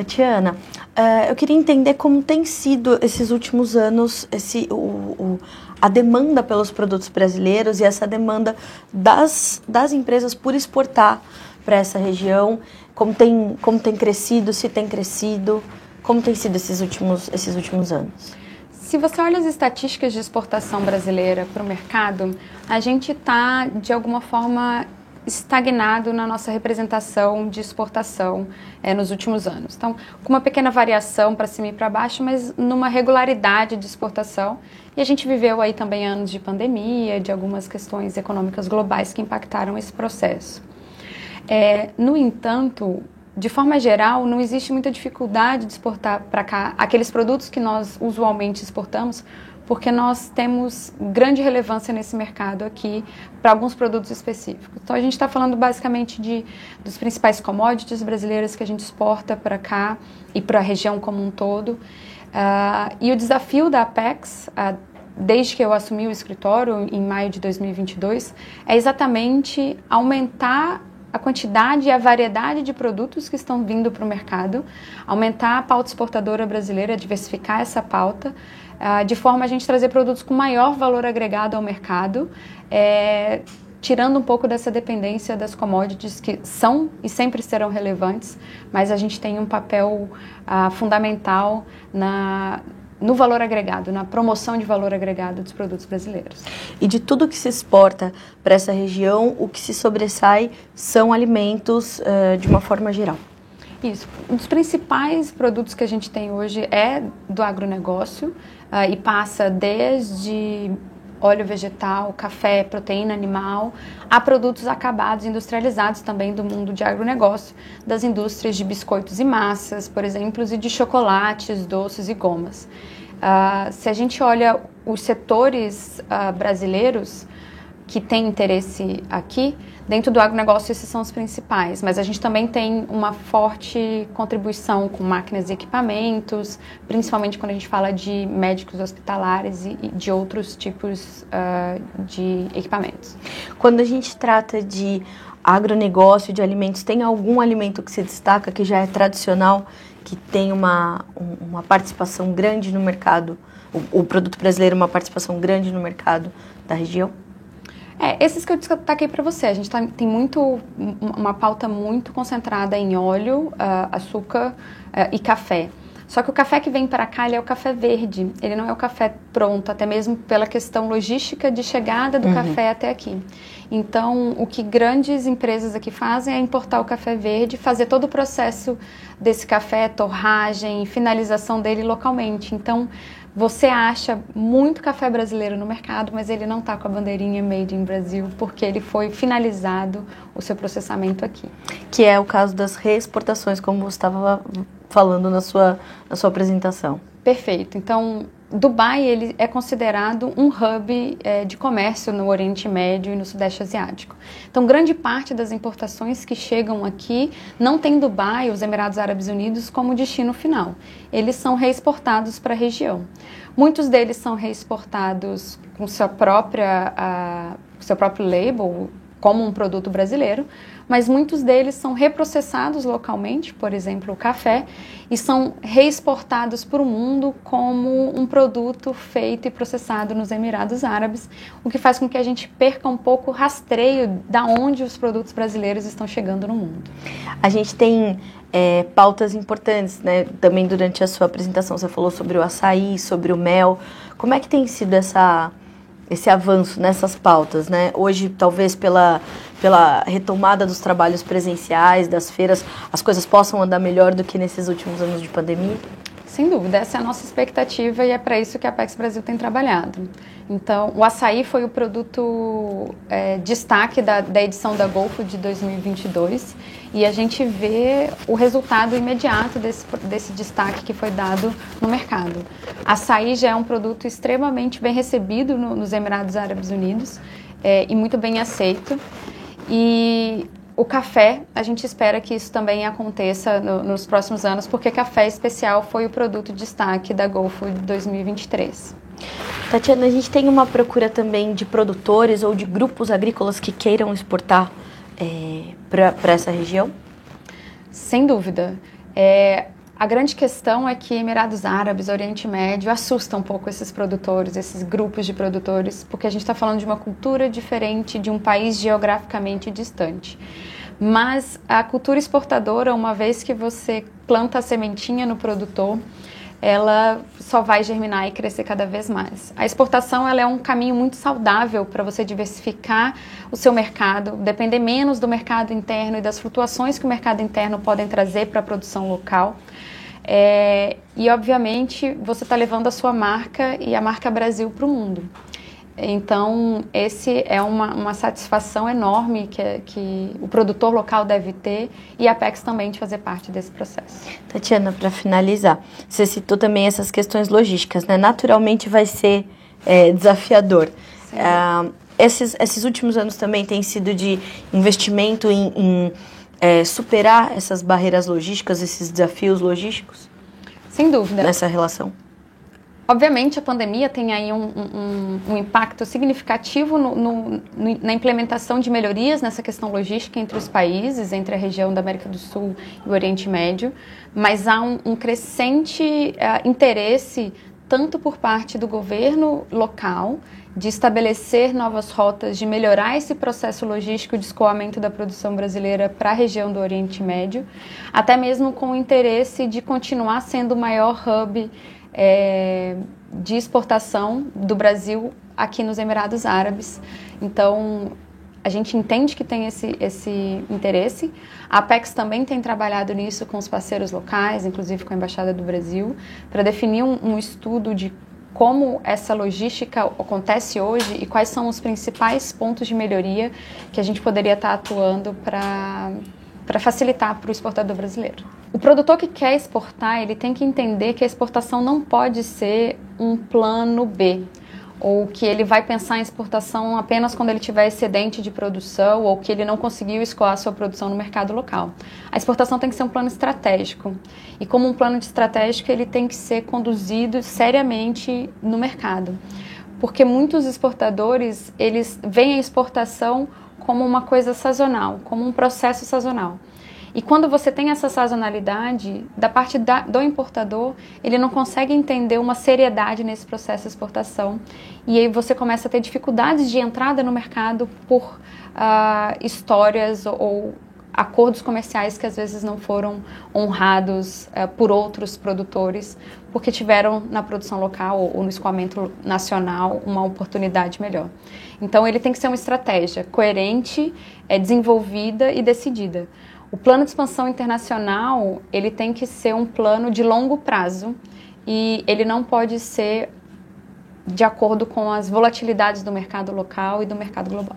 Tatiana, uh, eu queria entender como tem sido esses últimos anos esse, o, o, a demanda pelos produtos brasileiros e essa demanda das, das empresas por exportar para essa região, como tem, como tem crescido, se tem crescido, como tem sido esses últimos, esses últimos anos? Se você olha as estatísticas de exportação brasileira para o mercado, a gente está, de alguma forma, estagnado na nossa representação de exportação é, nos últimos anos. Então, com uma pequena variação para cima e para baixo, mas numa regularidade de exportação. E a gente viveu aí também anos de pandemia, de algumas questões econômicas globais que impactaram esse processo. É, no entanto, de forma geral, não existe muita dificuldade de exportar para cá aqueles produtos que nós usualmente exportamos, porque nós temos grande relevância nesse mercado aqui para alguns produtos específicos. Então a gente está falando basicamente de dos principais commodities brasileiras que a gente exporta para cá e para a região como um todo. Uh, e o desafio da Apex, uh, desde que eu assumi o escritório em maio de 2022, é exatamente aumentar a quantidade e a variedade de produtos que estão vindo para o mercado, aumentar a pauta exportadora brasileira, diversificar essa pauta, uh, de forma a gente trazer produtos com maior valor agregado ao mercado, é, tirando um pouco dessa dependência das commodities que são e sempre serão relevantes, mas a gente tem um papel uh, fundamental na no valor agregado, na promoção de valor agregado dos produtos brasileiros. E de tudo que se exporta para essa região, o que se sobressai são alimentos uh, de uma forma geral. Isso. Um dos principais produtos que a gente tem hoje é do agronegócio uh, e passa desde óleo vegetal, café, proteína animal, a produtos acabados industrializados também do mundo de agronegócio, das indústrias de biscoitos e massas, por exemplo, e de chocolates, doces e gomas. Uh, se a gente olha os setores uh, brasileiros que têm interesse aqui, dentro do agronegócio esses são os principais, mas a gente também tem uma forte contribuição com máquinas e equipamentos, principalmente quando a gente fala de médicos hospitalares e, de outros tipos uh, de equipamentos. Quando a gente trata de agronegócio, de alimentos, tem algum alimento que se destaca que já é tradicional, que tem uma, uma participação grande no mercado, o, o produto brasileiro uma participação grande no mercado da região? É, esses que eu destaquei para você, a gente tá, tem muito, uma pauta muito concentrada em óleo, uh, açúcar uh, e café. Só que o café que vem para cá ele é o café verde, ele não é o café pronto, até mesmo pela questão logística de chegada do uhum. café até aqui. Então, o que grandes empresas aqui fazem é importar o café verde, fazer todo o processo desse café, torragem, finalização dele localmente. Então, você acha muito café brasileiro no mercado, mas ele não está com a bandeirinha Made in Brasil porque ele foi finalizado o seu processamento aqui. Que é o caso das reexportações, como você estava falando na sua, na sua apresentação. Perfeito. Então, Dubai ele é considerado um hub é, de comércio no Oriente Médio e no Sudeste Asiático. Então, grande parte das importações que chegam aqui não tem Dubai, os Emirados Árabes Unidos, como destino final. Eles são reexportados para a região. Muitos deles são reexportados com sua própria, a, seu próprio label, como um produto brasileiro, mas muitos deles são reprocessados localmente, por exemplo, o café, e são reexportados para o mundo como um produto feito e processado nos Emirados Árabes, o que faz com que a gente perca um pouco o rastreio da onde os produtos brasileiros estão chegando no mundo. A gente tem é, pautas importantes, né? Também durante a sua apresentação você falou sobre o açaí, sobre o mel. Como é que tem sido essa esse avanço nessas pautas, né? Hoje, talvez pela, pela retomada dos trabalhos presenciais, das feiras, as coisas possam andar melhor do que nesses últimos anos de pandemia? Sem dúvida, essa é a nossa expectativa e é para isso que a Apex Brasil tem trabalhado. Então, o açaí foi o produto é, destaque da, da edição da Golfo de 2022 e a gente vê o resultado imediato desse, desse destaque que foi dado no mercado. Açaí já é um produto extremamente bem recebido no, nos Emirados Árabes Unidos é, e muito bem aceito. E o café, a gente espera que isso também aconteça no, nos próximos anos, porque café especial foi o produto de destaque da Golfo de 2023. Tatiana, a gente tem uma procura também de produtores ou de grupos agrícolas que queiram exportar é, para essa região? Sem dúvida. É, A grande questão é que Emirados Árabes, Oriente Médio, assusta um pouco esses produtores, esses grupos de produtores, porque a gente está falando de uma cultura diferente, de um país geograficamente distante. Mas a cultura exportadora, uma vez que você planta a sementinha no produtor, ela só vai germinar e crescer cada vez mais. A exportação ela é um caminho muito saudável para você diversificar o seu mercado, depender menos do mercado interno e das flutuações que o mercado interno podem trazer para a produção local. É, e, obviamente, você está levando a sua marca e a marca Brasil para o mundo. Então, esse é uma, uma satisfação enorme que, que o produtor local deve ter e a Apex também de fazer parte desse processo. Tatiana, para finalizar, você citou também essas questões logísticas, né? Naturalmente vai ser é, desafiador. Ah, esses, esses últimos anos também têm sido de investimento em, em é, superar essas barreiras logísticas, esses desafios logísticos? Sem dúvida. Nessa relação? Obviamente, a pandemia tem aí um, um, um impacto significativo no, no, na implementação de melhorias nessa questão logística entre os países, entre a região da América do Sul e o Oriente Médio, mas há um, um crescente uh, interesse tanto por parte do governo local de estabelecer novas rotas, de melhorar esse processo logístico de escoamento da produção brasileira para a região do Oriente Médio, até mesmo com o interesse de continuar sendo o maior hub é, de exportação do Brasil aqui nos Emirados Árabes. Então, a gente entende que tem esse, esse interesse. A Apex também tem trabalhado nisso com os parceiros locais, inclusive com a Embaixada do Brasil, para definir um, um estudo de como essa logística acontece hoje e quais são os principais pontos de melhoria que a gente poderia estar atuando para para facilitar para o exportador brasileiro. O produtor que quer exportar, ele tem que entender que a exportação não pode ser um plano B, ou que ele vai pensar em exportação apenas quando ele tiver excedente de produção ou que ele não conseguiu escoar sua produção no mercado local. A exportação tem que ser um plano estratégico. E como um plano estratégico, ele tem que ser conduzido seriamente no mercado. Porque muitos exportadores, eles veem a exportação como uma coisa sazonal, como um processo sazonal. E quando você tem essa sazonalidade, da parte da, do importador, ele não consegue entender uma seriedade nesse processo de exportação. E aí você começa a ter dificuldades de entrada no mercado por uh, histórias ou, ou acordos comerciais que às vezes não foram honrados uh, por outros produtores, porque tiveram na produção local ou, ou no escoamento nacional uma oportunidade melhor. Então ele tem que ser uma estratégia coerente, é, desenvolvida e decidida. O plano de expansão internacional, ele tem que ser um plano de longo prazo e ele não pode ser de acordo com as volatilidades do mercado local e do mercado global.